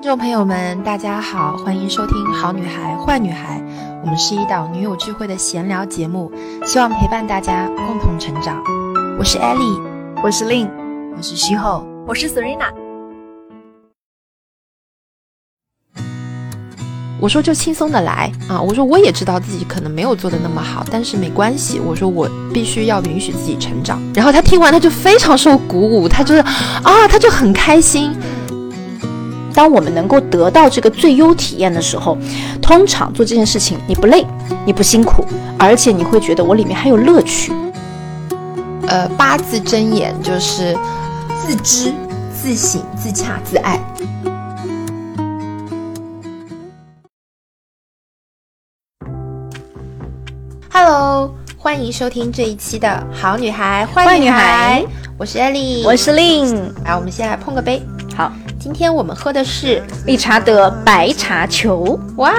听众朋友们，大家好，欢迎收听《好女孩坏女孩》，我们是一档女友聚会的闲聊节目，希望陪伴大家共同成长。我是 Ellie，我是 Lin，我是徐后，我是 Serena。我说就轻松的来啊！我说我也知道自己可能没有做的那么好，但是没关系。我说我必须要允许自己成长。然后他听完他就非常受鼓舞，他就是啊，他就很开心。当我们能够得到这个最优体验的时候，通常做这件事情你不累，你不辛苦，而且你会觉得我里面还有乐趣。呃，八字真言就是自知、自省、自洽、自爱。Hello，欢迎收听这一期的好女孩坏女孩，我是 Ellie，我是 Lin。来，我们先来碰个杯。好，今天我们喝的是理查德白茶球。哇，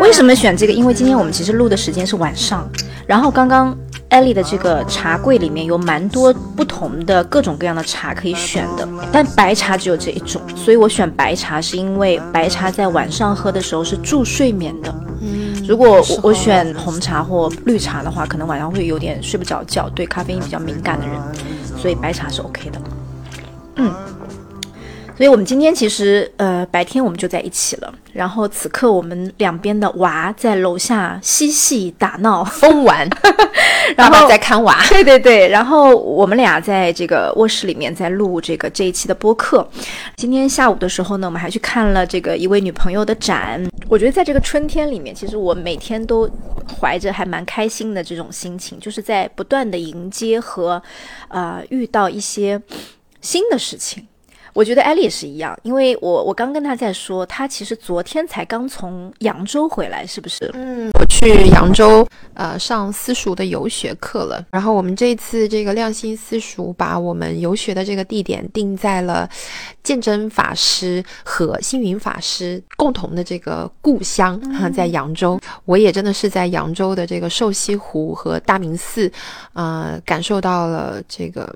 为什么选这个？因为今天我们其实录的时间是晚上，然后刚刚 Ellie 的这个茶柜里面有蛮多不同的各种各样的茶可以选的，但白茶只有这一种，所以我选白茶是因为白茶在晚上喝的时候是助睡眠的。嗯如果我我选红茶或绿茶的话，可能晚上会有点睡不着觉，对咖啡因比较敏感的人，所以白茶是 OK 的。嗯。所以，我们今天其实，呃，白天我们就在一起了。然后，此刻我们两边的娃在楼下嬉戏打闹、疯玩，然后在看娃。对对对。然后我们俩在这个卧室里面在录这个这一期的播客。今天下午的时候呢，我们还去看了这个一位女朋友的展。我觉得在这个春天里面，其实我每天都怀着还蛮开心的这种心情，就是在不断的迎接和，呃，遇到一些新的事情。我觉得艾丽也是一样，因为我我刚跟她在说，她其实昨天才刚从扬州回来，是不是？嗯，我去扬州呃上私塾的游学课了。然后我们这次这个亮星私塾把我们游学的这个地点定在了鉴真法师和星云法师共同的这个故乡哈，在扬州。我也真的是在扬州的这个瘦西湖和大明寺，呃，感受到了这个。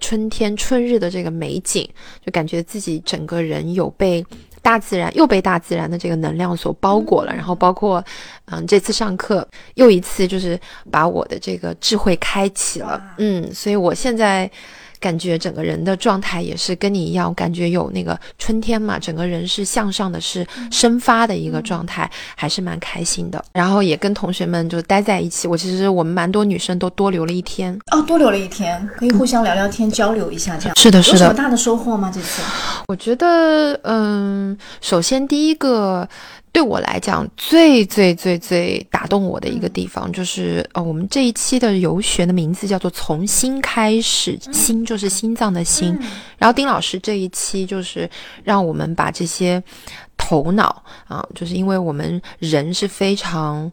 春天春日的这个美景，就感觉自己整个人有被大自然又被大自然的这个能量所包裹了。然后包括，嗯，这次上课又一次就是把我的这个智慧开启了。嗯，所以我现在。感觉整个人的状态也是跟你一样，感觉有那个春天嘛，整个人是向上的，是生发的一个状态，还是蛮开心的。然后也跟同学们就待在一起，我其实我们蛮多女生都多留了一天哦，多留了一天，可以互相聊聊天，交流一下，这样是的，是的。有什么大的收获吗？这次？我觉得，嗯，首先第一个。对我来讲，最最最最打动我的一个地方，就是呃，我们这一期的游学的名字叫做“从心开始”，心就是心脏的心。然后丁老师这一期就是让我们把这些头脑啊，就是因为我们人是非常。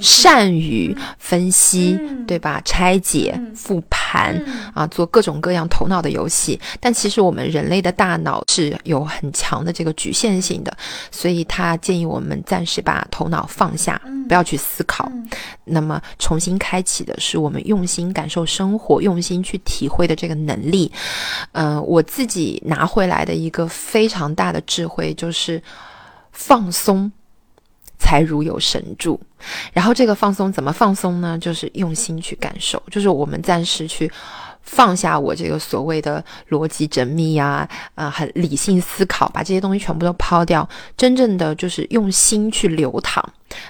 善于分析，对吧？拆解、复盘啊，做各种各样头脑的游戏。但其实我们人类的大脑是有很强的这个局限性的，所以他建议我们暂时把头脑放下，不要去思考。那么重新开启的是我们用心感受生活、用心去体会的这个能力。嗯，我自己拿回来的一个非常大的智慧就是放松。才如有神助，然后这个放松怎么放松呢？就是用心去感受，就是我们暂时去放下我这个所谓的逻辑缜密呀，呃，很理性思考，把这些东西全部都抛掉，真正的就是用心去流淌。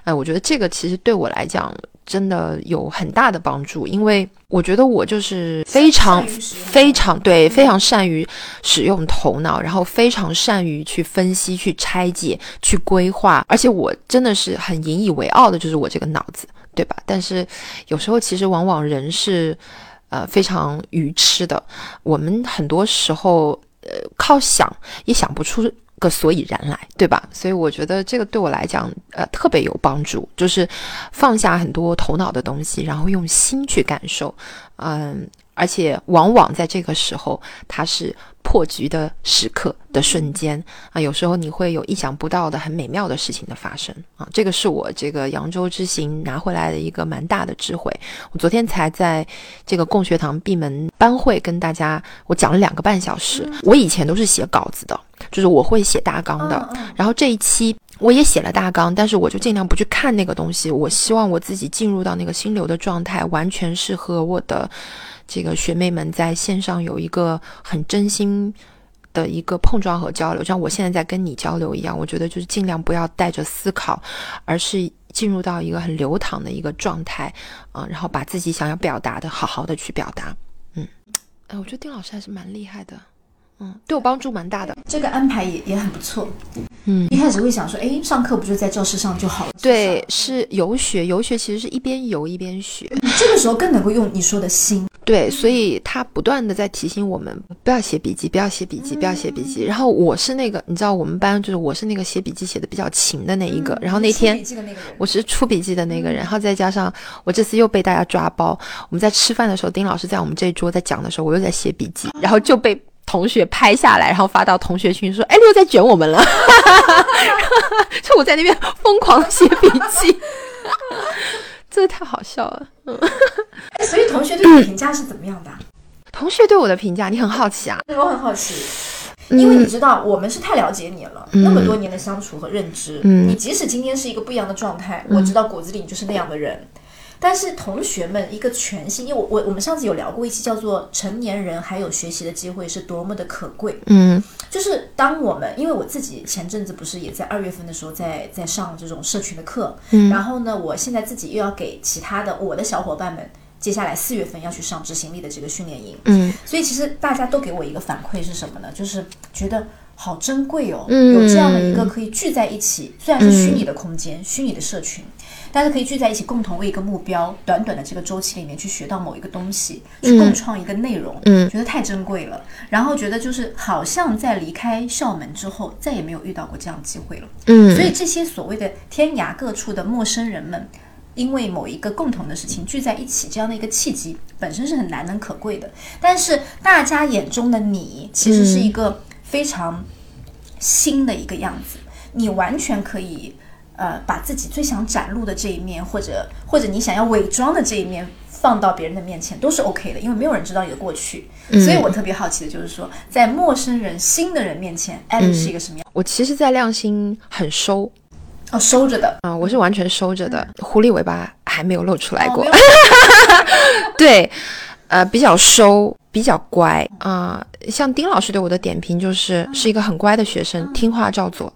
哎，我觉得这个其实对我来讲。真的有很大的帮助，因为我觉得我就是非常非常对，非常善于使用头脑，然后非常善于去分析、去拆解、去规划，而且我真的是很引以为傲的，就是我这个脑子，对吧？但是有时候其实往往人是呃非常愚痴的，我们很多时候呃靠想也想不出。个所以然来，对吧？所以我觉得这个对我来讲，呃，特别有帮助，就是放下很多头脑的东西，然后用心去感受，嗯，而且往往在这个时候，它是破局的时刻的瞬间啊，有时候你会有意想不到的很美妙的事情的发生啊，这个是我这个扬州之行拿回来的一个蛮大的智慧。我昨天才在这个共学堂闭门班会跟大家，我讲了两个半小时。我以前都是写稿子的。就是我会写大纲的。然后这一期我也写了大纲，但是我就尽量不去看那个东西。我希望我自己进入到那个心流的状态，完全是和我的这个学妹们在线上有一个很真心的一个碰撞和交流，像我现在在跟你交流一样。我觉得就是尽量不要带着思考，而是进入到一个很流淌的一个状态，嗯、然后把自己想要表达的好好的去表达。嗯，哎，我觉得丁老师还是蛮厉害的，嗯，对我帮助蛮大的。这个安排也也很不错。嗯一开始会想说，哎，上课不就在教室上就好了？对，是游学，游学其实是一边游一边学。这个时候更能够用你说的心。对，所以他不断的在提醒我们不要写笔记，不要写笔记，不要写笔记。然后我是那个，你知道我们班就是我是那个写笔记写的比较勤的那一个。然后那天我是出笔记的那个人，然后再加上我这次又被大家抓包。我们在吃饭的时候，丁老师在我们这一桌在讲的时候，我又在写笔记，然后就被同学拍下来，然后发到同学群说：“哎，又在卷我们了。” 就我在那边疯狂写笔记，真的太好笑了。哎 所以同学对你的评价是怎么样的啊？同学对我的评价，你很好奇啊？对我很好奇，因为你知道，我们是太了解你了，嗯那么多年的相处和认知，嗯你即使今天是一个不一样的状态，我知道骨子里你就是那样的人。但是同学们一个全新，因为我我我们上次有聊过一期叫做“成年人还有学习的机会是多么的可贵”，嗯。就是当我们，因为我自己前阵子不是也在二月份的时候在在上这种社群的课，嗯。然后呢，我现在自己又要给其他的我的小伙伴们，接下来四月份要去上执行力的这个训练营，嗯。所以其实大家都给我一个反馈是什么呢？就是觉得好珍贵哦，嗯。有这样的一个可以聚在一起，虽然是虚拟的空间、虚拟的社群，但是可以聚在一起，共同为一个目标，短短的这个周期里面去学到某一个东西，去共创一个内容，嗯觉得太珍贵了。然后觉得就是好像在离开校门之后，再也没有遇到过这样的机会了。嗯，所以这些所谓的天涯各处的陌生人们，因为某一个共同的事情聚在一起，这样的一个契机本身是很难能可贵的。但是大家眼中的你，其实是一个非常新的一个样子，你完全可以呃把自己最想展露的这一面，或者或者你想要伪装的这一面。放到别人的面前都是 OK 的，因为没有人知道你的过去，所以我特别好奇的就是说，在陌生人、新的人面前，艾莉是一个什么样？我其实，在亮星很收哦，收着的，啊、我是完全收着的，狐狸尾巴还没有露出来过。对，呃，比较收，比较乖啊、像丁老师对我的点评就是，是一个很乖的学生，听话照做。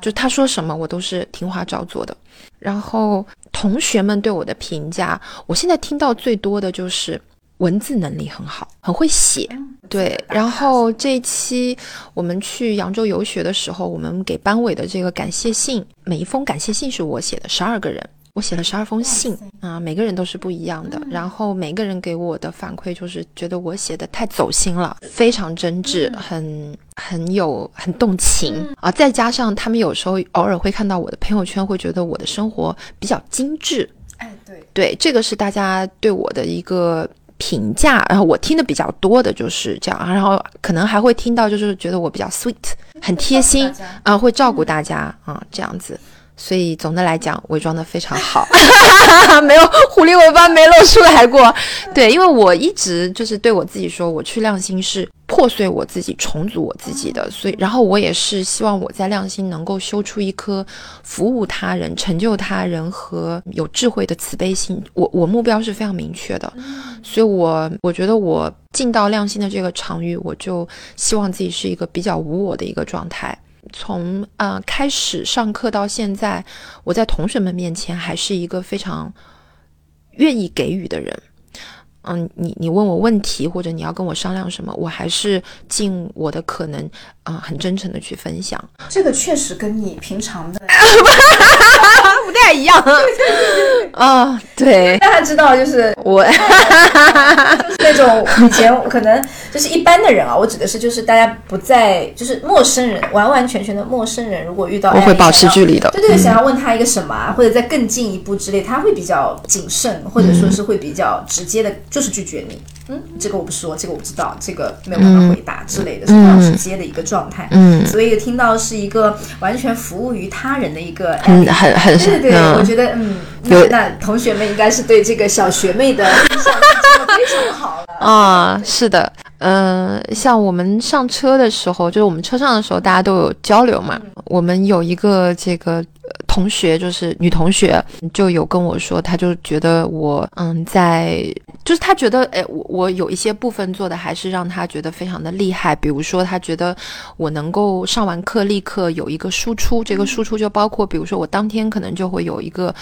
就他说什么，我都是听话照做的。然后同学们对我的评价，我现在听到最多的就是文字能力很好，很会写。对，然后这一期我们去扬州游学的时候，我们给班委的这个感谢信，每一封感谢信是我写的，十二个人，我写了十二封信啊、每个人都是不一样的。然后每个人给我的反馈就是觉得我写的太走心了，非常真挚，很很有很动情啊。再加上他们有时候偶尔会看到我的朋友圈，会觉得我的生活比较精致，哎，对，对，这个是大家对我的一个评价，然后我听的比较多的就是这样，然后可能还会听到就是觉得我比较 sweet，很贴心啊、会照顾大家啊、这样子。所以总的来讲，伪装的非常好，没有狐狸尾巴没露出来过。对，因为我一直就是对我自己说，我去亮星是破碎我自己、重组我自己的。所以，然后我也是希望我在亮星能够修出一颗服务他人、成就他人和有智慧的慈悲心。我我目标是非常明确的，所以我我觉得我进到亮星的这个场域，我就希望自己是一个比较无我的一个状态。从呃开始上课到现在，我在同学们面前还是一个非常愿意给予的人。嗯，你你问我问题或者你要跟我商量什么，我还是尽我的可能啊、很真诚的去分享。这个确实跟你平常的 不太一样。啊，对。大家知道，就是我 就是那种以前可能就是一般的人啊，我指的是就是大家不在就是陌生人，完完全全的陌生人，如果遇到我会保持距离的。对对，想要问他一个什么啊，或者再更进一步之类，他会比较谨慎，或者说是会比较直接的，就是拒绝你。嗯，这个我不说，这个我不知道，这个没有办法回答之类的，是非常直接的一个状态。嗯所以听到是一个完全服务于他人的一个很很很对对我觉得嗯，那有那同学们应该是对这个小学妹的 印象非常好了。啊，是的，嗯，像我们上车的时候，就是我们车上的时候，大家都有交流嘛。我们有一个这个同学，就是女同学，就有跟我说，她就觉得我，嗯，在，就是她觉得，哎，我我有一些部分做的还是让她觉得非常的厉害。比如说，她觉得我能够上完课立刻有一个输出，这个输出就包括，比如说我当天可能就会有一个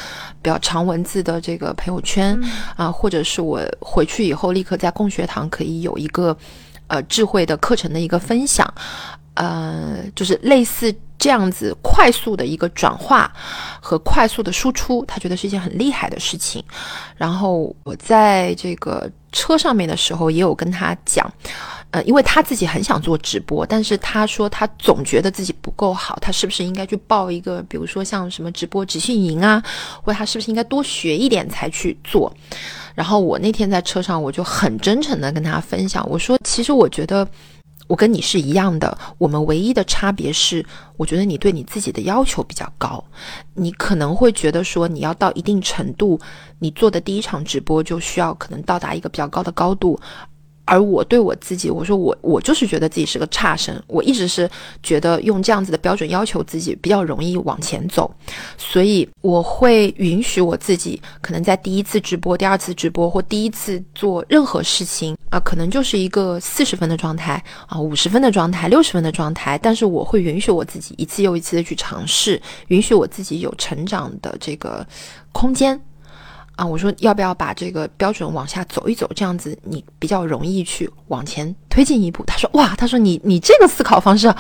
比较长文字的这个朋友圈啊，或者是我回去以后立刻在共学堂可以有一个。呃，智慧的课程的一个分享，呃，就是类似这样子快速的一个转化和快速的输出，他觉得是一件很厉害的事情。然后我在这个车上面的时候，也有跟他讲，呃，因为他自己很想做直播，但是他说他总觉得自己不够好，他是不是应该去报一个，比如说像什么直播执训营啊，或者他是不是应该多学一点才去做？然后我那天在车上，我就很真诚的跟他分享，我说，其实我觉得我跟你是一样的，我们唯一的差别是，我觉得你对你自己的要求比较高，你可能会觉得说，你要到一定程度，你做的第一场直播就需要可能到达一个比较高的高度。而我对我自己，我说我我就是觉得自己是个差生，我一直是觉得用这样子的标准要求自己比较容易往前走，所以我会允许我自己可能在第一次直播、第二次直播或第一次做任何事情啊，可能就是一个四十分的状态啊、五十分的状态、六十分的状态，但是我会允许我自己一次又一次的去尝试，允许我自己有成长的这个空间。啊，我说要不要把这个标准往下走一走，这样子你比较容易去往前推进一步。他说哇，他说你你这个思考方式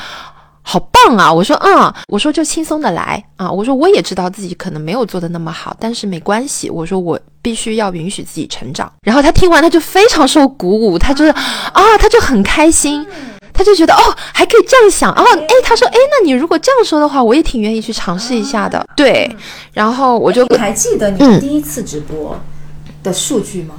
好棒啊。我说嗯，我说就轻松的来啊。我说我也知道自己可能没有做的那么好，但是没关系。我说我必须要允许自己成长。然后他听完他就非常受鼓舞，他就是啊，他就很开心。他就觉得哦，还可以这样想哦，哎，他说，哎，那你如果这样说的话，我也挺愿意去尝试一下的。对，然后我就还记得你第一次直播的数据吗？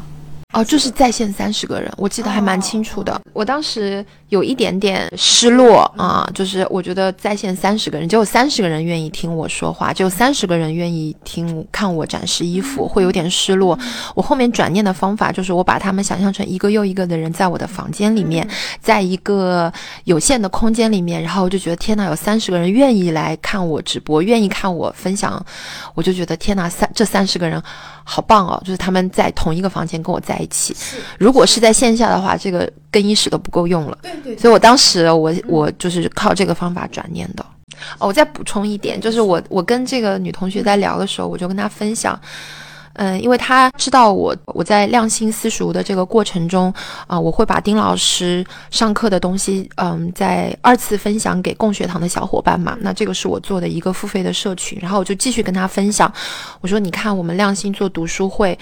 哦，就是在线三十个人，我记得还蛮清楚的。我当时有一点点失落啊，就是我觉得在线三十个人，只有三十个人愿意听我说话，只有三十个人愿意听看我展示衣服，会有点失落。我后面转念的方法就是，我把他们想象成一个又一个的人，在我的房间里面，在一个有限的空间里面，然后我就觉得天呐，有三十个人愿意来看我直播，愿意看我分享，我就觉得天呐，三这三十个人。好棒哦！就是他们在同一个房间跟我在一起。如果是在线下的话，这个更衣室都不够用了。对对。所以我当时我我就是靠这个方法转念的。哦，我再补充一点，就是我我跟这个女同学在聊的时候，我就跟她分享。嗯，因为他知道我我在亮心私塾的这个过程中啊，我会把丁老师上课的东西，嗯，在二次分享给共学堂的小伙伴嘛。那这个是我做的一个付费的社群，然后我就继续跟他分享。我说，你看我们亮心做读书会，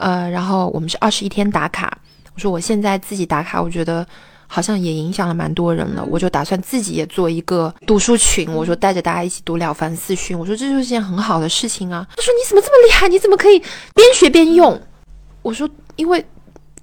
呃，然后我们是二十一天打卡。我说我现在自己打卡，我觉得。好像也影响了蛮多人了，我就打算自己也做一个读书群。我说带着大家一起读《了凡四训》，我说这就是件很好的事情啊。他说你怎么这么厉害？你怎么可以边学边用？我说因为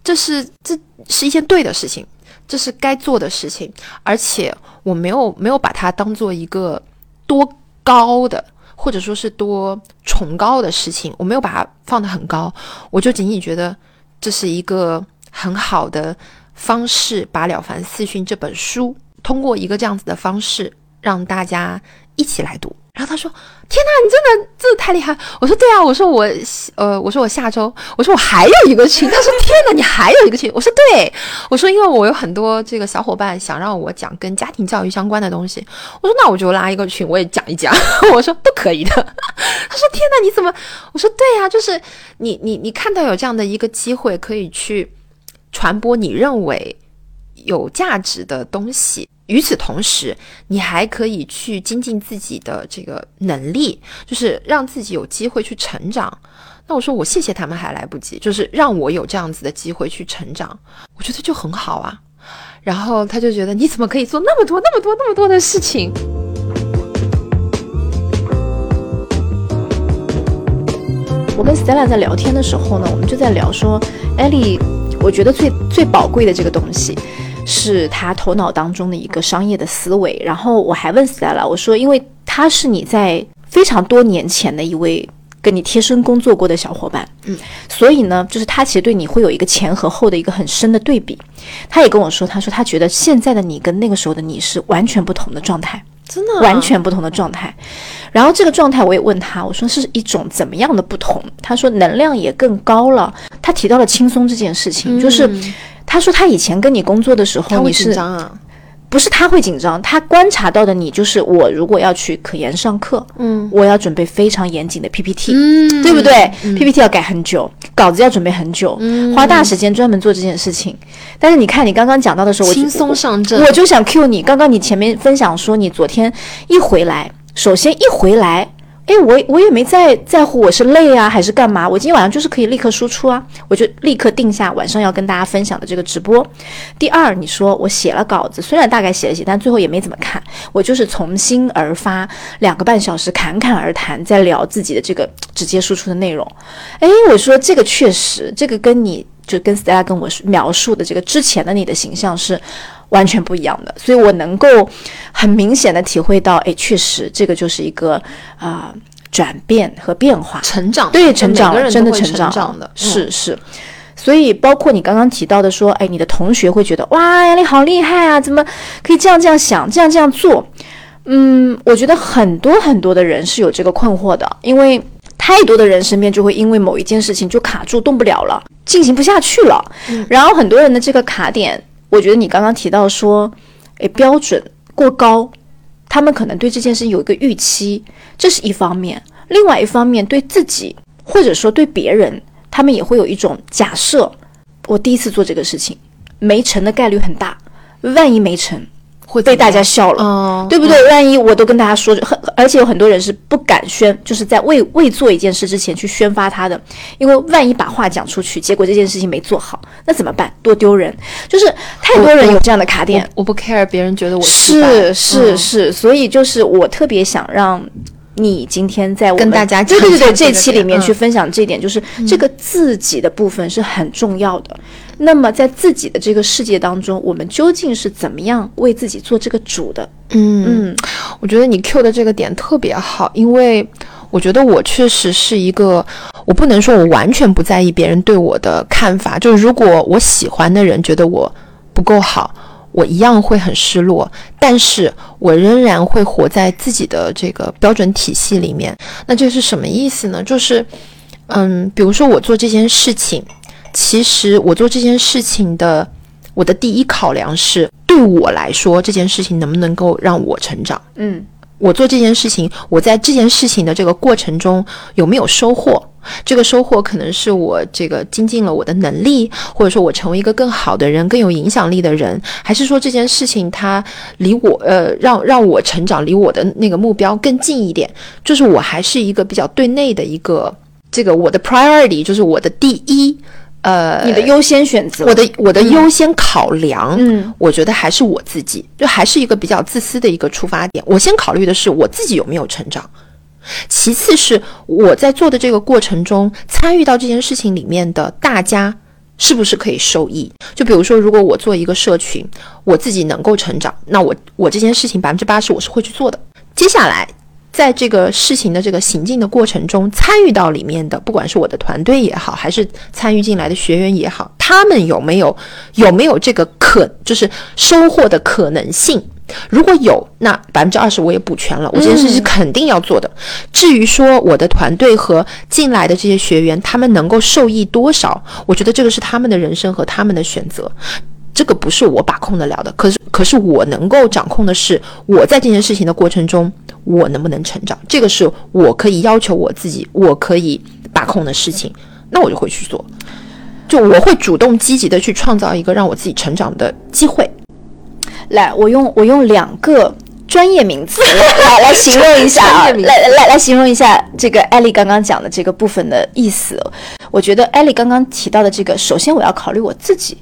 这是这是一件对的事情，这是该做的事情，而且我没有没有把它当做一个多高的或者说是多崇高的事情，我没有把它放得很高，我就仅仅觉得这是一个很好的。方式把《了凡四训》这本书通过一个这样子的方式让大家一起来读，然后他说：“天哪，你真的真的太厉害！”我说：“对啊，我说我呃，我说我下周，我说我还有一个群。”他说：“天哪，你还有一个群？”我说：“对，我说因为我有很多这个小伙伴想让我讲跟家庭教育相关的东西，我说那我就拉一个群，我也讲一讲。我说都可以的。他说：“天哪，你怎么？”我说：“对呀，就是你你你看到有这样的一个机会可以去。”传播你认为有价值的东西，与此同时，你还可以去精进自己的这个能力，就是让自己有机会去成长。那我说我谢谢他们还来不及，就是让我有这样子的机会去成长，我觉得就很好啊。然后他就觉得你怎么可以做那么多那么多那么多的事情？我跟 Stella 在聊天的时候呢，我们就在聊说，，Ellie，。我觉得最最宝贵的这个东西，是他头脑当中的一个商业的思维。然后我还问 Stella，我说，因为他是你在非常多年前的一位。跟你贴身工作过的小伙伴，嗯，所以呢，就是他其实对你会有一个前和后的一个很深的对比。他也跟我说，他说他觉得现在的你跟那个时候的你是完全不同的状态，真的啊完全不同的状态。然后这个状态我也问他，我说是一种怎么样的不同？他说能量也更高了。他提到了轻松这件事情，就是他说他以前跟你工作的时候，你是张啊，不是他会紧张，他观察到的你就是我如果要去可研上课，嗯，我要准备非常严谨的 PPT，嗯。对不对、p p t 要改很久，稿子要准备很久，花大时间专门做这件事情。但是你看，你刚刚讲到的时候，我轻松上阵。我就想 cue 你。刚刚你前面分享说，你昨天一回来，首先一回来，哎，我我也没在在乎我是累啊还是干嘛，我今天晚上就是可以立刻输出啊，我就立刻定下晚上要跟大家分享的这个直播。第二，你说我写了稿子，虽然大概写了写，但最后也没怎么看，我就是从心而发，两个半小时侃侃而谈，在聊自己的这个直接输出的内容。哎，我说这个确实，这个跟你就跟 Stella 跟我描述的这个之前的你的形象是完全不一样的，所以我能够很明显的体会到，哎，确实这个就是一个啊、转变和变化，成长，对，成长真的成长长的，嗯是是。所以，包括你刚刚提到的说，哎，你的同学会觉得，哇，呀，你好厉害啊，怎么可以这样这样想，这样这样做？嗯，我觉得很多很多的人是有这个困惑的，因为太多的人身边就会因为某一件事情就卡住，动不了了，进行不下去了。然后很多人的这个卡点，我觉得你刚刚提到说，哎，标准过高，他们可能对这件事有一个预期，这是一方面；另外一方面，对自己或者说对别人，他们也会有一种假设：我第一次做这个事情，没成的概率很大，万一没成，会被大家笑了。嗯，对不对？万一我都跟大家说，很而且有很多人是不敢宣，就是在未未做一件事之前去宣发他的，因为万一把话讲出去，结果这件事情没做好，那怎么办？多丢人！就是太多人有这样的卡点，我不 care 别人觉得我是是嗯是，所以就是我特别想让。你今天在我跟大家对对对对这期里面去嗯分享这一点，就是这个自己的部分是很重要的。那么在自己的这个世界当中，我们究竟是怎么样为自己做这个主的？嗯嗯，我觉得你 Q 的这个点特别好，因为我觉得我确实是一个，我不能说我完全不在意别人对我的看法，就是如果我喜欢的人觉得我不够好，我一样会很失落，但是我仍然会活在自己的这个标准体系里面。那这是什么意思呢？就是，嗯，比如说我做这件事情，其实我做这件事情的。我的第一考量是，对我来说，这件事情能不能够让我成长？嗯，我做这件事情，我在这件事情的这个过程中有没有收获？这个收获可能是我这个精进了我的能力，或者说我成为一个更好的人、更有影响力的人，还是说这件事情它离我呃让让我成长，离我的那个目标更近一点？就是我还是一个比较对内的一个这个我的 priority，就是我的第一呃你的优先选择，我的我的优先考量，嗯，我觉得还是我自己，就还是一个比较自私的一个出发点。我先考虑的是我自己有没有成长，其次是我在做的这个过程中参与到这件事情里面的大家是不是可以受益。就比如说，如果我做一个社群，我自己能够成长，那我我这件事情百分之八十我是会去做的。接下来。在这个事情的这个行进的过程中，参与到里面的，不管是我的团队也好，还是参与进来的学员也好，他们有没有有没有这个可就是收获的可能性？如果有，那百分之二十我也补全了，我这件事是肯定要做的。至于说我的团队和进来的这些学员，他们能够受益多少，我觉得这个是他们的人生和他们的选择。这个不是我把控得了的，可是可是我能够掌控的是，我在这件事情的过程中，我能不能成长，这个是我可以要求我自己，我可以把控的事情，那我就会去做，就我会主动积极的去创造一个让我自己成长的机会。来，我用我用两个专业名词 来来形容一下啊，来来来形容一下这个艾丽刚刚讲的这个部分的意思。我觉得艾丽刚刚提到的这个，首先我要考虑我自己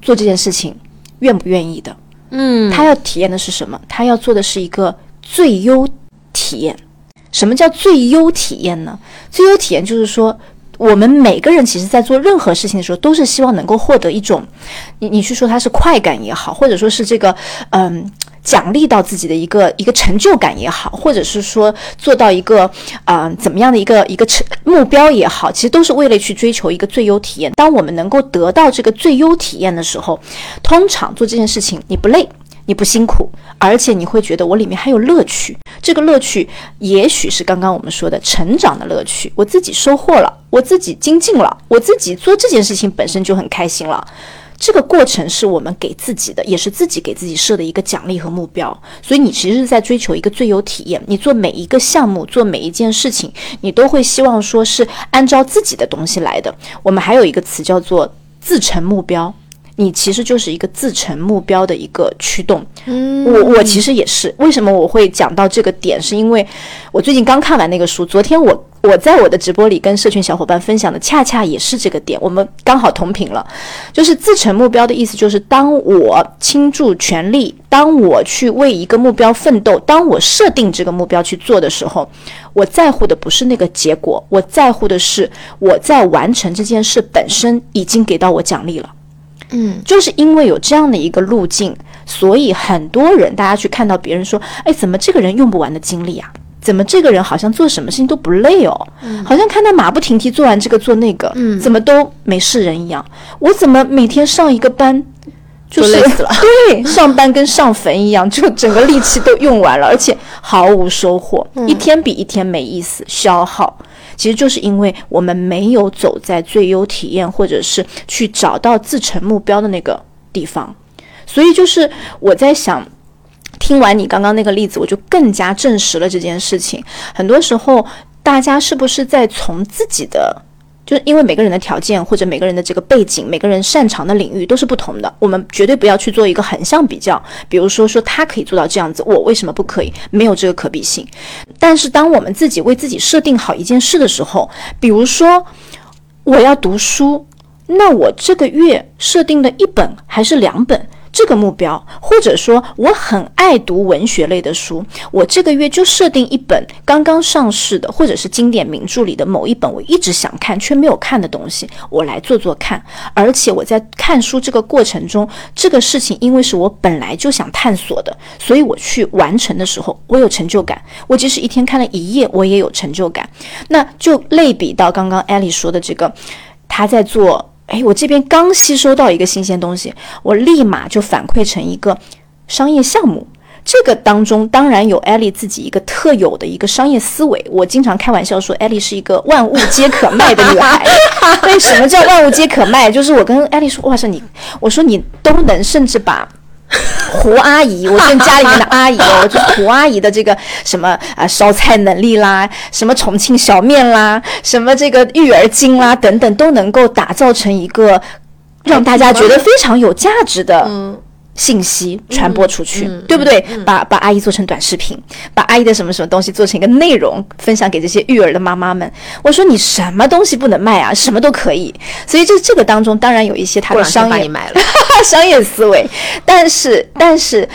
做这件事情愿不愿意的。嗯他要体验的是什么？他要做的是一个最优体验。什么叫最优体验呢？最优体验就是说，我们每个人其实在做任何事情的时候，都是希望能够获得一种，你你去说它是快感也好，或者说是这个嗯奖励到自己的一个一个成就感也好，或者是说做到一个啊、呃怎么样的一个一个成目标也好，其实都是为了去追求一个最优体验。当我们能够得到这个最优体验的时候，通常做这件事情你不累。你不辛苦，而且你会觉得我里面还有乐趣。这个乐趣也许是刚刚我们说的成长的乐趣，我自己收获了，我自己精进了，我自己做这件事情本身就很开心了。这个过程是我们给自己的，也是自己给自己设的一个奖励和目标。所以你其实是在追求一个最优体验。你做每一个项目，做每一件事情，你都会希望说是按照自己的东西来的。我们还有一个词叫做自成目标。你其实就是一个自成目标的一个驱动。嗯我我其实也是，为什么我会讲到这个点？是因为我最近刚看完那个书，昨天我我在我的直播里跟社群小伙伴分享的，恰恰也是这个点，我们刚好同频了。就是自成目标的意思，就是当我倾注全力，当我去为一个目标奋斗，当我设定这个目标去做的时候，我在乎的不是那个结果，我在乎的是我在完成这件事本身已经给到我奖励了。嗯，就是因为有这样的一个路径，所以很多人大家去看到别人说，哎，怎么这个人用不完的精力啊？怎么这个人好像做什么事情都不累哦？好像看他马不停蹄做完这个做那个，嗯怎么都没事人一样？我怎么每天上一个班？就是就累死了 对，上班跟上坟一样，就整个力气都用完了，而且毫无收获，一天比一天没意思，消耗。其实就是因为我们没有走在最优体验，或者是去找到自成目标的那个地方，所以就是我在想，听完你刚刚那个例子，我就更加证实了这件事情。很多时候，大家是不是在从自己的就是因为每个人的条件或者每个人的这个背景，每个人擅长的领域都是不同的，我们绝对不要去做一个横向比较。比如说，说他可以做到这样子，我为什么不可以？没有这个可比性。但是，当我们自己为自己设定好一件事的时候，比如说我要读书，那我这个月设定的一本还是两本？这个目标，或者说我很爱读文学类的书，我这个月就设定一本刚刚上市的，或者是经典名著里的某一本我一直想看却没有看的东西，我来做做看。而且我在看书这个过程中，这个事情因为是我本来就想探索的，所以我去完成的时候，我有成就感。我即使一天看了一页，我也有成就感。那就类比到刚刚艾丽说的这个，他在做。哎，我这边刚吸收到一个新鲜东西，我立马就反馈成一个商业项目。这个当中当然有艾丽自己一个特有的一个商业思维。我经常开玩笑说，艾丽是一个万物皆可卖的女孩。为，什么叫万物皆可卖？就是我跟艾丽说，哇塞，你，我说你都能甚至把。胡阿姨，我跟家里面的阿姨我，就是胡阿姨的这个什么啊烧菜能力啦，什么重庆小面啦，什么这个育儿经啦等等，都能够打造成一个让大家觉得非常有价值的信息传播出去，对不对？把把阿姨做成短视频，把阿姨的什么什么东西做成一个内容，分享给这些育儿的妈妈们。我说你什么东西不能卖啊？什么都可以。所以这这个当中当然有一些它过两天的商业。商业思维，但是但是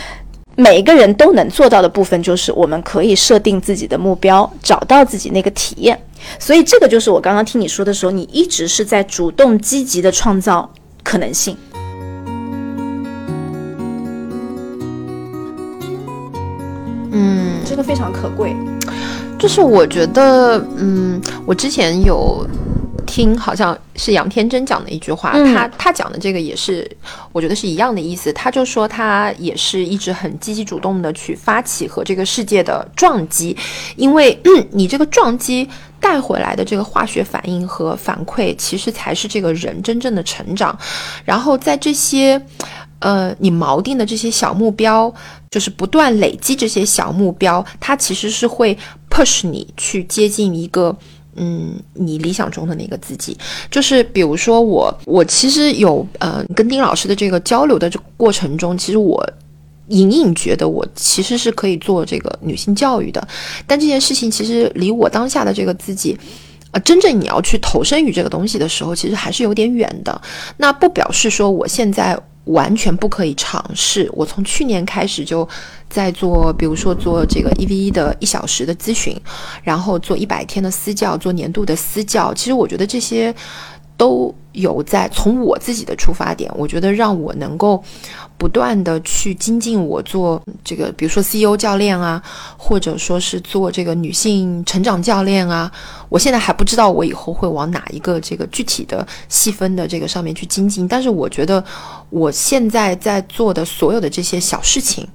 每一个人都能做到的部分，就是我们可以设定自己的目标，找到自己那个体验。所以这个就是我刚刚听你说的时候，你一直是在主动积极的创造可能性。嗯，这个非常可贵。就是我觉得，嗯，我之前有听，好像是杨天真讲的一句话，嗯他他讲的这个也是，我觉得是一样的意思。他就说他也是一直很积极主动的去发起和这个世界的撞击，因为、嗯、你这个撞击带回来的这个化学反应和反馈，其实才是这个人真正的成长。然后在这些。呃，你锚定的这些小目标，就是不断累积这些小目标，它其实是会 push 你去接近一个。嗯，你理想中的那个自己，就是比如说我，我其实有呃跟丁老师的这个交流的这过程中，其实我隐隐觉得我其实是可以做这个女性教育的，但这件事情其实离我当下的这个自己，呃，真正你要去投身于这个东西的时候，其实还是有点远的。那不表示说我现在完全不可以尝试。我从去年开始就在做，比如说做这个一 v 一的一小时的咨询，然后做一百天的私教，做年度的私教。其实我觉得这些都有在从我自己的出发点，我觉得让我能够不断的去精进我做这个，比如说 CEO 教练啊，或者说是做这个女性成长教练啊。我现在还不知道我以后会往哪一个这个具体的细分的这个上面去精进，但是我觉得我现在在做的所有的这些小事情。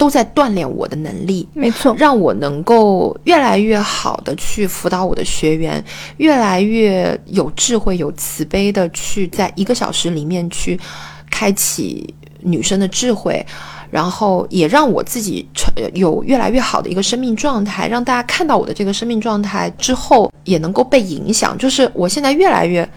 都在锻炼我的能力，没错，让我能够越来越好的去辅导我的学员，越来越有智慧、有慈悲的去在一个小时里面去开启女生的智慧，然后也让我自己成有越来越好的一个生命状态，让大家看到我的这个生命状态之后也能够被影响。就是我现在越来越。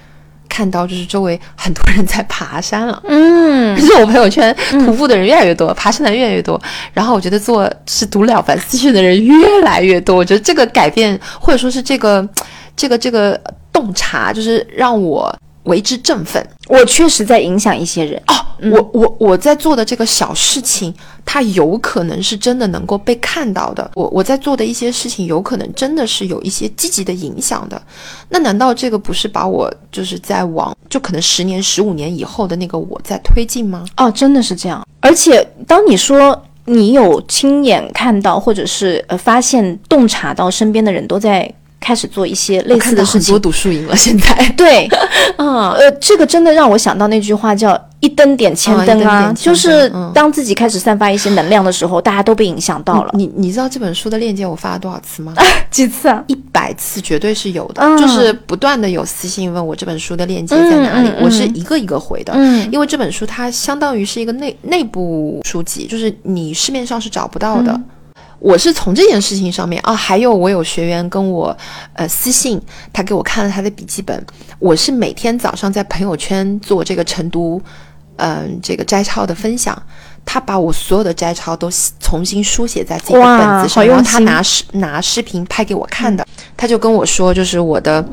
看到就是周围很多人在爬山了，嗯，就是我朋友圈徒步的人越来越多，爬山的人越来越多，然后我觉得做是读了凡四训的人越来越多，我觉得这个改变或者说是这个这个这个洞察，就是让我。为之振奋，我确实在影响一些人哦。我我我在做的这个小事情，它有可能是真的能够被看到的。我我在做的一些事情，有可能真的是有一些积极的影响的。那难道这个不是把我就是在往就可能十年、十五年以后的那个我在推进吗？哦，真的是这样。而且当你说你有亲眼看到，或者是呃发现、洞察到身边的人都在。开始做一些类似的事情，多读书赢了。现在 对，啊，呃，这个真的让我想到那句话叫“一灯点千灯”啊，就是当自己开始散发一些能量的时候，大家都被影响到了。你你知道这本书的链接我发了多少次吗？几次啊？一百次绝对是有的，就是不断的有私信问我这本书的链接在哪里，我是一个一个回的。嗯，因为这本书它相当于是一个内内部书籍，就是你市面上是找不到的。我是从这件事情上面啊，还有我有学员跟我，呃，私信，他给我看了他的笔记本。我是每天早上在朋友圈做这个晨读，嗯，这个摘抄的分享。他把我所有的摘抄都重新书写在自己的本子上，然后他拿视拿视频拍给我看的。他就跟我说，就是我的，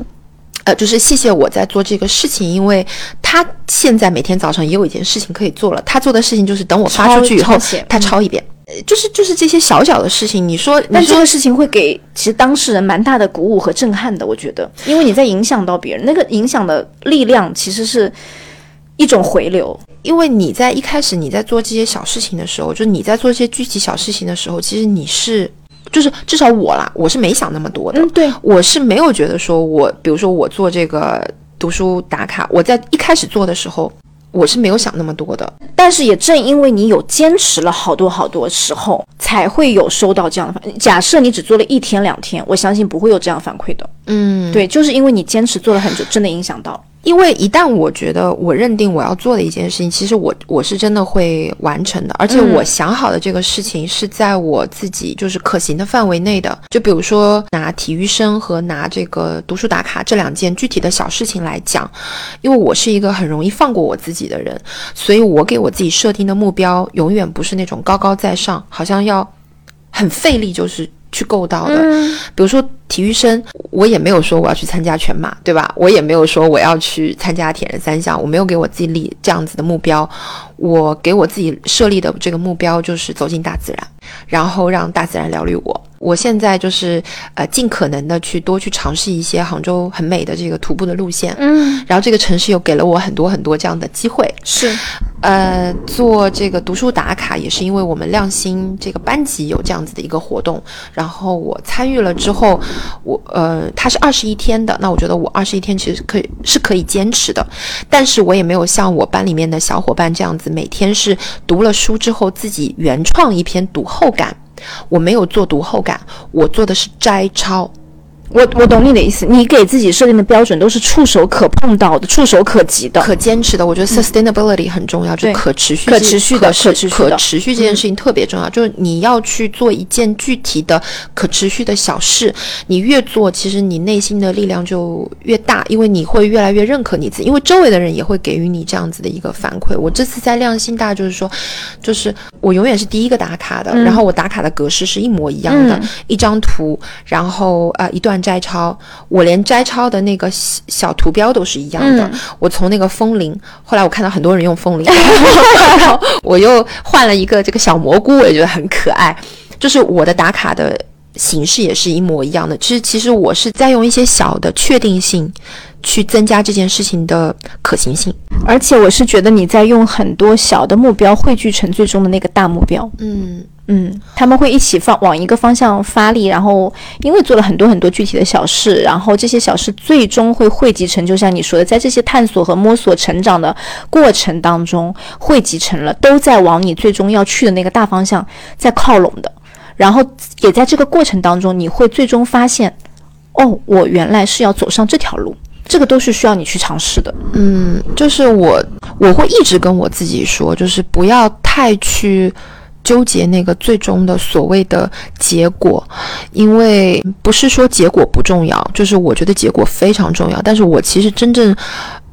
呃，就是谢谢我在做这个事情，因为他现在每天早上也有一件事情可以做了。他做的事情就是等我发出去以后，他抄一遍。就是就是这些小小的事情，你说，但这个事情会给其实当事人蛮大的鼓舞和震撼的，我觉得，因为你在影响到别人，那个影响的力量其实是一种回流。因为你在一开始你在做这些小事情的时候，就你在做这些具体小事情的时候，其实你是，就是至少我啦，我是没想那么多的。嗯，对，我是没有觉得说我，比如说我做这个读书打卡，我在一开始做的时候。我是没有想那么多的，但是也正因为你有坚持了好多好多时候，才会有收到这样的反。假设你只做了一天两天，我相信不会有这样反馈的。嗯，对，就是因为你坚持做了很久，真的影响到。因为一旦我觉得我认定我要做的一件事情，其实我我是真的会完成的，而且我想好的这个事情是在我自己就是可行的范围内的。就比如说拿体育生和拿这个读书打卡这两件具体的小事情来讲，因为我是一个很容易放过我自己的人，所以我给我自己设定的目标永远不是那种高高在上，好像要很费力就是去够到的。比如说。体育生，我也没有说我要去参加全马，对吧？我也没有说我要去参加铁人三项，我没有给我自己立这样子的目标。我给我自己设立的这个目标就是走进大自然，然后让大自然疗愈我。我现在就是呃，尽可能的去多去尝试一些杭州很美的这个徒步的路线。嗯，然后这个城市又给了我很多很多这样的机会。是，呃，做这个读书打卡也是因为我们亮星这个班级有这样子的一个活动，然后我参与了之后。我呃，它是二十一天的，那我觉得我二十一天其实可以是可以坚持的，但是我也没有像我班里面的小伙伴这样子，每天是读了书之后自己原创一篇读后感，我没有做读后感，我做的是摘抄。我我懂你的意思，你给自己设定的标准都是触手可碰到的、触手可及的、可坚持的。我觉得 sustainability 很重要，就可持续、可持续的、可持续、可持续这件事情特别重要。就是你要去做一件具体的、可持续的小事，你越做，其实你内心的力量就越大，因为你会越来越认可你自己，因为周围的人也会给予你这样子的一个反馈。我这次在量心大，就是说，就是我永远是第一个打卡的，然后我打卡的格式是一模一样的，一张图，然后呃一段。摘抄，我连摘抄的那个小图标都是一样的。我从那个风铃，后来我看到很多人用风铃，然后我又换了一个这个小蘑菇，我也觉得很可爱。就是我的打卡的形式也是一模一样的。其实，其实我是在用一些小的确定性去增加这件事情的可行性。而且我是觉得你在用很多小的目标汇聚成最终的那个大目标。嗯嗯，他们会一起放往一个方向发力，然后因为做了很多很多具体的小事，然后这些小事最终会汇集成，就像你说的，在这些探索和摸索成长的过程当中，汇集成了都在往你最终要去的那个大方向在靠拢的。然后也在这个过程当中，你会最终发现，哦，我原来是要走上这条路，这个都是需要你去尝试的。嗯，就是我我会一直跟我自己说，就是不要太去纠结那个最终的所谓的结果，因为不是说结果不重要，就是我觉得结果非常重要。但是我其实真正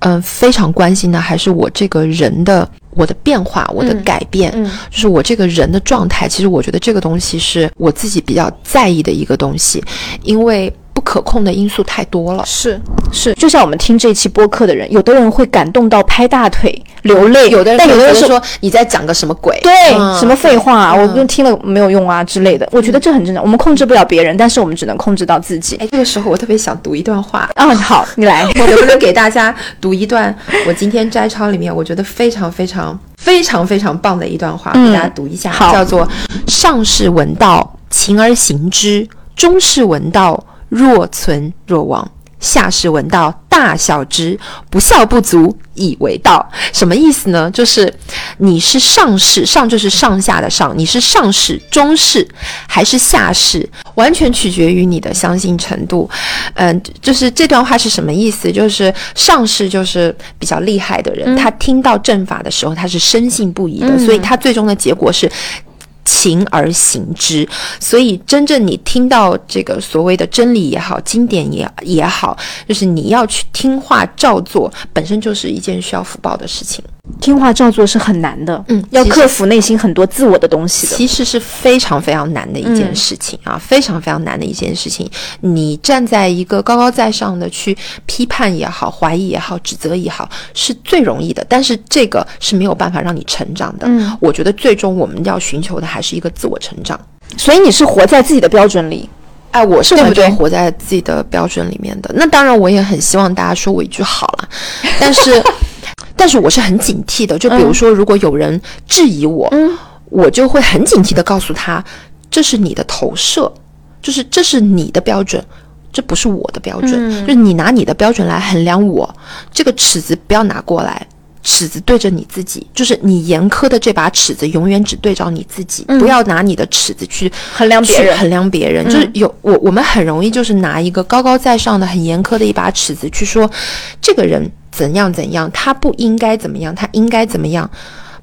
嗯、非常关心的还是我这个人的我的变化，我的嗯改变，嗯就是我这个人的状态。其实我觉得这个东西是我自己比较在意的一个东西，因为不可控的因素太多了。是是，就像我们听这期播客的人，有的人会感动到拍大腿流泪，有的人但有的人说你在讲个什么鬼？对、嗯什么废话啊，嗯我就听了没有用啊之类的。我觉得这很正常，我们控制不了别人，但是我们只能控制到自己。哎，这个时候我特别想读一段话，啊，好，你来。我能不能给大家读一段我今天摘抄里面我觉得非常非常非常非常棒的一段话，嗯给大家读一下，好叫做“上士闻道，勤而行之；中士闻道，若存若亡。”下士闻道，大笑之，不笑不足以为道。什么意思呢？就是你是上士，上就是上下的上，你是上士、中士还是下士，完全取决于你的相信程度。嗯，就是这段话是什么意思？就是上士就是比较厉害的人，他听到正法的时候，他是深信不疑的，所以他最终的结果是。勤而行之，所以真正你听到这个所谓的真理也好，经典也也好，就是你要去听话照做，本身就是一件需要福报的事情。听话照做是很难的，嗯要克服内心很多自我的东西的。其实是非常非常难的一件事情啊，非常非常难的一件事情。你站在一个高高在上的去批判也好、怀疑也好、指责也好，是最容易的，但是这个是没有办法让你成长的。嗯，我觉得最终我们要寻求的还是一个自我成长。所以你是活在自己的标准里，哎，我是完全活在自己的标准里面的。那当然，我也很希望大家说我一句好了，但是，但是我是很警惕的。就比如说，如果有人质疑我，嗯我就会很警惕的告诉他，这是你的投射，就是这是你的标准。这不是我的标准，嗯就是你拿你的标准来衡量我，这个尺子不要拿过来，尺子对着你自己，就是你严苛的这把尺子永远只对照你自己，不要拿你的尺子去嗯衡量别人衡量别人，就是有我我们很容易就是拿一个高高在上的很严苛的一把尺子去说这个人怎样怎样，他不应该怎么样，他应该怎么样。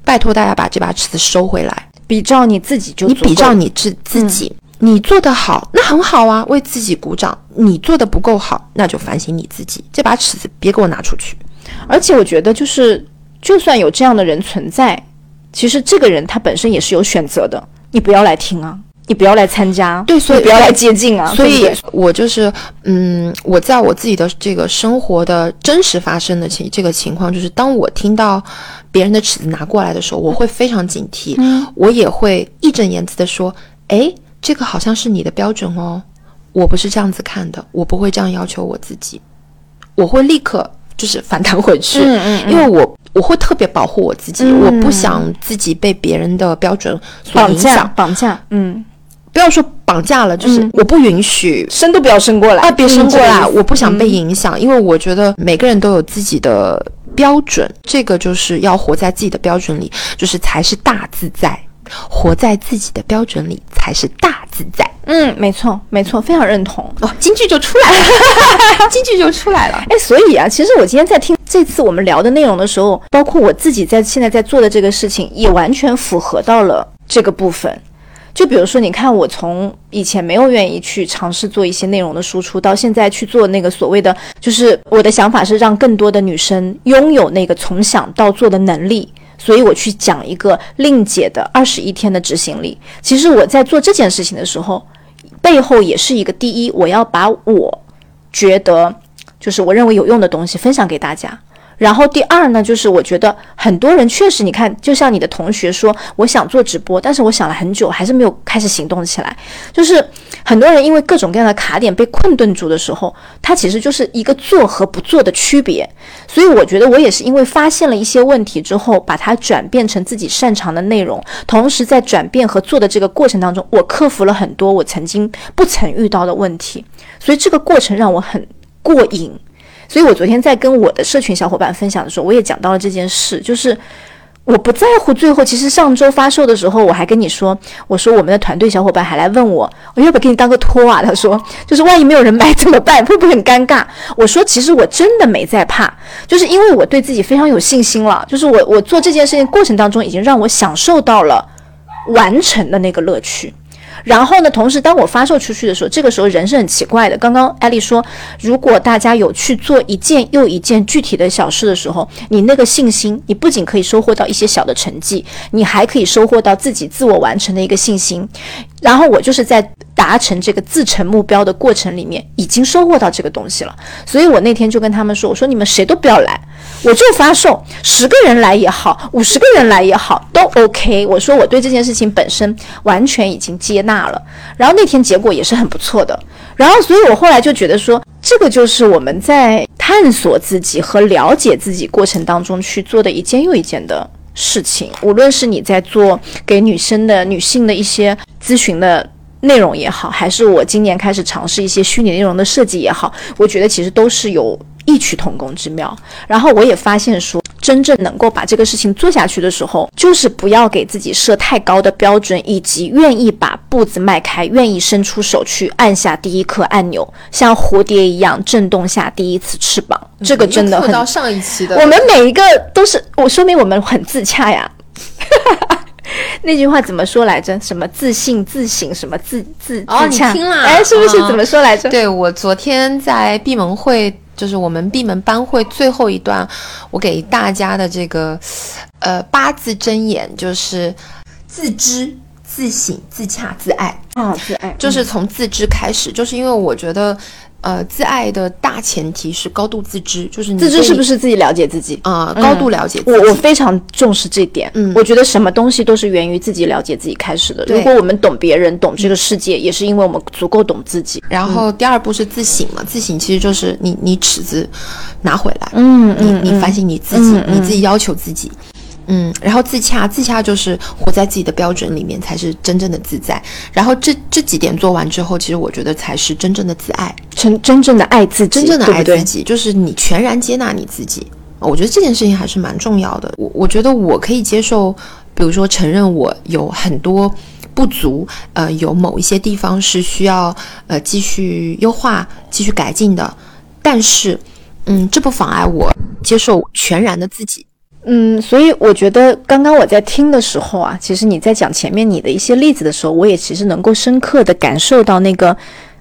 拜托大家把这把尺子收回来，比照你自己就你比照你自自己，你做得好，那很好啊，为自己鼓掌。你做得不够好，那就反省你自己。这把尺子别给我拿出去。而且我觉得，就是就算有这样的人存在，其实这个人他本身也是有选择的。你不要来听啊，你不要来参加，对所以不要来接近啊。所以对对我就是，嗯，我在我自己的这个生活的真实发生的情这个情况，就是当我听到别人的尺子拿过来的时候，我会非常警惕，我也会义正言辞的说，诶，这个好像是你的标准哦，我不是这样子看的，我不会这样要求我自己，我会立刻就是反弹回去，嗯嗯嗯。因为我我会特别保护我自己，我不想自己被别人的标准所绑架影响，绑架，嗯，不要说绑架了，就是我不允许伸都不要伸过来啊，别伸过来，嗯我不想被影响，因为我觉得每个人都有自己的标准，这个就是要活在自己的标准里，就是才是大自在。活在自己的标准里才是大自在嗯，没错没错，非常认同。哦，京剧就出来了，京剧就出来了。哎，所以啊，其实我今天在听这次我们聊的内容的时候，包括我自己在现在在做的这个事情，也完全符合到了这个部分。就比如说，你看我从以前没有愿意去尝试做一些内容的输出，到现在去做那个所谓的，就是我的想法是让更多的女生拥有那个从想到做的能力。所以我去讲一个令姐的二十一天的执行力。其实我在做这件事情的时候，背后也是一个第一，我要把我觉得就是我认为有用的东西分享给大家。然后第二呢，就是我觉得很多人确实，你看，就像你的同学说，我想做直播，但是我想了很久，还是没有开始行动起来。就是很多人因为各种各样的卡点被困顿住的时候，他其实就是一个做和不做的区别。所以我觉得我也是因为发现了一些问题之后，把它转变成自己擅长的内容，同时在转变和做的这个过程当中，我克服了很多我曾经不曾遇到的问题。所以这个过程让我很过瘾。所以我昨天在跟我的社群小伙伴分享的时候，我也讲到了这件事，就是我不在乎最后。其实上周发售的时候，我还跟你说，我说我们的团队小伙伴还来问我，我要不要给你当个托啊？他说，就是万一没有人买怎么办？会不会很尴尬？我说，其实我真的没在怕，就是因为我对自己非常有信心了。就是我我做这件事情过程当中，已经让我享受到了完成的那个乐趣。然后呢？同时，当我发售出去的时候，这个时候人是很奇怪的。刚刚艾丽说，如果大家有去做一件又一件具体的小事的时候，你那个信心，你不仅可以收获到一些小的成绩，你还可以收获到自己自我完成的一个信心。然后我就是在达成这个自成目标的过程里面，已经收获到这个东西了。所以我那天就跟他们说：“我说你们谁都不要来，我就发售，十个人来也好，五十个人来也好，都 OK。我说我对这件事情本身完全已经接纳了。然后那天结果也是很不错的。然后，所以我后来就觉得说，这个就是我们在探索自己和了解自己过程当中去做的一件又一件的。”事情，无论是你在做给女生的女性的一些咨询的内容也好，还是我今年开始尝试一些虚拟内容的设计也好，我觉得其实都是有异曲同工之妙。然后我也发现说。真正能够把这个事情做下去的时候，就是不要给自己设太高的标准，以及愿意把步子迈开，愿意伸出手去按下第一颗按钮，像蝴蝶一样震动下第一次翅膀。这个真的很。到上一期的，我们每一个都是我，说明我们很自洽呀。那句话怎么说来着？什么自信、自省，什么自自哦，你听了？哎，是不是怎么说来着？对我昨天在闭门会。就是我们闭门班会最后一段，我给大家的这个，呃，八字真言就是自知、自省、自洽、自爱。啊，自爱，就是从自知开始，就是因为我觉得。呃，自爱的大前提是高度自知，就是你自知是不是自己了解自己啊？高度了解，我我非常重视这点。嗯，我觉得什么东西都是源于自己了解自己开始的。如果我们懂别人，懂这个世界，也是因为我们足够懂自己。然后第二步是自省嘛，自省其实就是你你尺子拿回来，嗯，你你反省你自己，你自己要求自己。嗯，然后自洽，自洽就是活在自己的标准里面，才是真正的自在。然后这这几点做完之后，其实我觉得才是真正的自爱，真真正的爱自己，真正的爱自己，就是你全然接纳你自己。我觉得这件事情还是蛮重要的。我我觉得我可以接受，比如说承认我有很多不足，呃，有某一些地方是需要呃继续优化、继续改进的。但是，嗯，这不妨碍我接受全然的自己。嗯，所以我觉得刚刚我在听的时候啊，其实你在讲前面你的一些例子的时候，我也其实能够深刻的感受到那个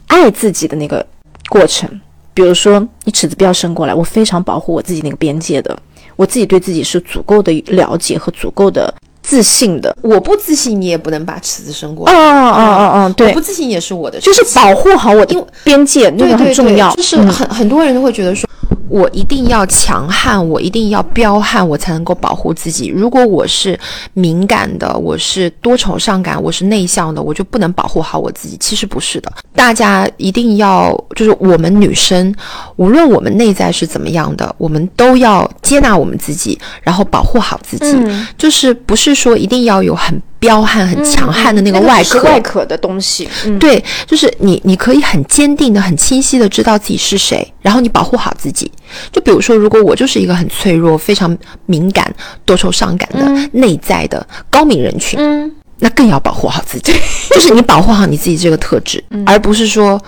爱自己的那个过程。比如说，你尺子不要伸过来，我非常保护我自己那个边界的，我自己对自己是足够的了解和足够的自信的。我不自信，你也不能把尺子伸过来。哦哦哦哦，对，我不自信也是我的，就是保护好我的边界，那个很重要。就是很很多人都会觉得说。我一定要强悍，我一定要彪悍，我才能够保护自己。如果我是敏感的，我是多愁善感，我是内向的，我就不能保护好我自己。其实不是的，大家一定要，就是我们女生，无论我们内在是怎么样的，我们都要接纳我们自己，然后保护好自己。就是不是说一定要有很。彪悍、很强悍的那个外壳，外壳的东西，对，就是你，你可以很坚定的、很清晰的知道自己是谁，然后你保护好自己。就比如说，如果我就是一个很脆弱、非常敏感、多愁善感的内在的高敏人群，嗯，那更要保护好自己。就是你保护好你自己这个特质，而不是说，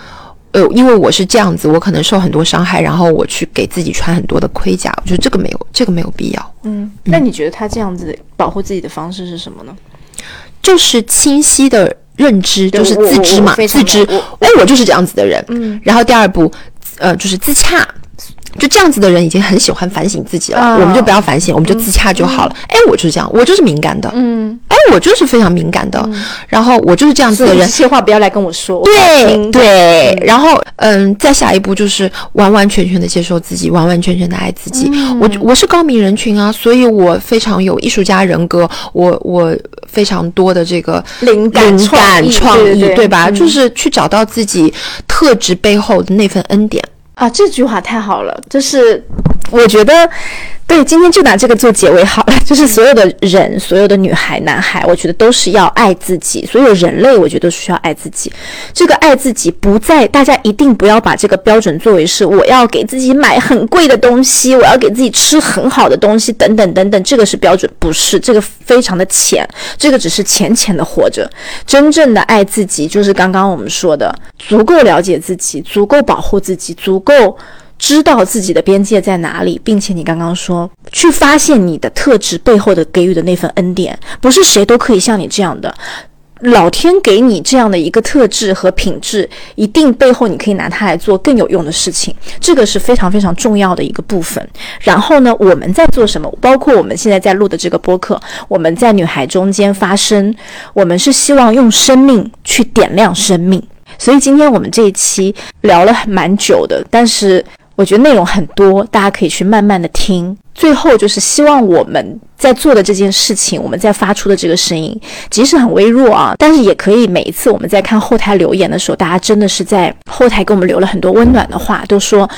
呃，因为我是这样子，我可能受很多伤害，然后我去给自己穿很多的盔甲。我觉得这个没有，这个没有必要。嗯，那你觉得他这样子保护自己的方式是什么呢？就是清晰的认知，就是自知嘛，自知。哎，我就是这样子的人。嗯。然后第二步，呃，就是自洽。就这样子的人已经很喜欢反省自己了，啊我们就不要反省，我们就自洽就好了。哎、我就是这样，我就是敏感的，嗯，哎，我就是非常敏感的，然后我就是这样子的人所以这。些话不要来跟我说，对听对，然后嗯，再下一步就是完完全全的接受自己，完完全全的爱自己。嗯我我是高敏人群啊，所以我非常有艺术家人格，我我非常多的这个灵感灵感创创意，意对对吧？嗯就是去找到自己特质背后的那份恩典。啊，这句话太好了，就是我觉得，对，今天就拿这个做结尾好了。就是所有的人，所有的女孩、男孩，我觉得都是要爱自己。所有人类，我觉得都需要爱自己。这个爱自己不在，大家一定不要把这个标准作为是我要给自己买很贵的东西，我要给自己吃很好的东西，等等等等，这个是标准，不是这个非常的浅，这个只是浅浅的活着。真正的爱自己，就是刚刚我们说的，足够了解自己，足够保护自己，足够知道自己的边界在哪里，并且你刚刚说，去发现你的特质背后的给予的那份恩典，不是谁都可以像你这样的。老天给你这样的一个特质和品质，一定背后你可以拿它来做更有用的事情，这个是非常非常重要的一个部分。然后呢，我们在做什么？包括我们现在在录的这个播客，我们在女孩中间发声，我们是希望用生命去点亮生命。所以今天我们这一期聊了蛮久的，但是我觉得内容很多，大家可以去慢慢的听。最后就是希望我们在做的这件事情，我们在发出的这个声音，即使很微弱啊，但是也可以每一次我们在看后台留言的时候，大家真的是在后台给我们留了很多温暖的话，都说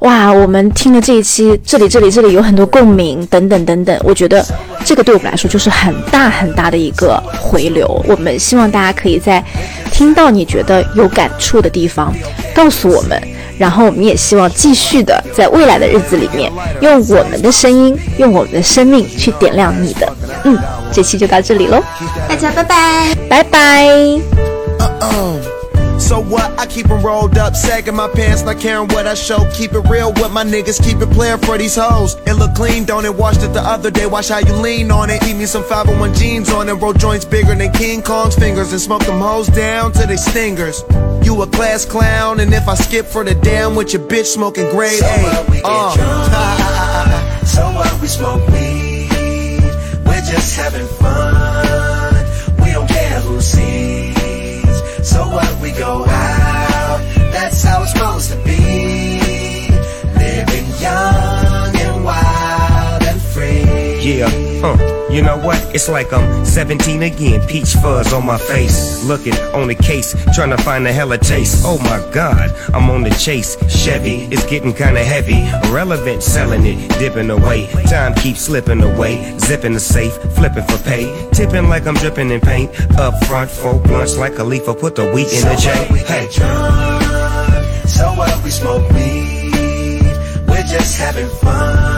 哇，我们听了这一期，这里这里这里有很多共鸣，等等等等。我觉得这个对我们来说就是很大很大的一个回流。我们希望大家可以在听到你觉得有感触的地方，告诉我们。然后我们也希望继续的在未来的日子里面，用我们的声音，用我们的生命去点亮你的。嗯，这期就到这里喽，大家拜拜。拜拜。 So what? I keep 'em rolled up, sagging my pants, not caring what I show. Keep it real with my niggas, keep it playing for these hoes. It look clean, don't it? Washed it the other day, watch how you lean on it. Eat me some 501 jeans on it, roll joints bigger than King Kong's fingers, and smoke them hoes down to they stingers. You a class clown, and if I skip for the damn with your bitch smoking grade A. Uh. So what we smoke weed, we're just having fun. We don't care who sees. So what we go out, that's how it's supposed to be. Living young and wild and free. Yeah, huh. You know what? It's like I'm 17 again, peach fuzz on my face. Looking on the case, trying to find a hella taste. Oh my god, I'm on the chase. Chevy is getting kinda heavy. Irrelevant, selling it, dipping away. Time keeps slipping away. Zipping the safe, flipping for pay. Tipping like I'm dripping in paint. Up front, four blunts like a leaf. I put the wheat in the So J. we Hey. drunk, so what we smoke weed, we're just having fun.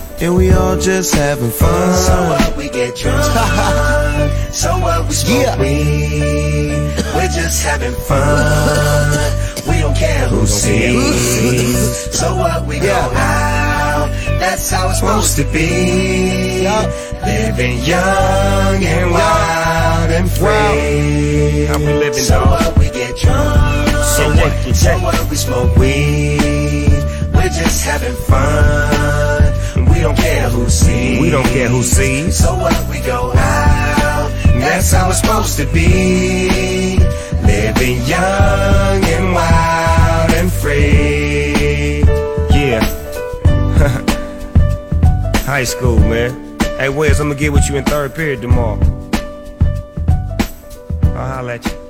and we all just having fun. So what we get drunk, so what we smoke Yeah. weed, we're just having fun. We don't care who sees. So what we go out, that's how it's supposed to be. Living young and wild and free. How we living, So dog? what we get drunk, So what so what we smoke weed, we're just having fun. We don't care who sees. We don't care who sees. So what we go out, that's how it's supposed to be. Living young and wild and free. Yeah. High school, man. Hey, Wes, I'm gonna get with you in third period tomorrow. I'll holler at you.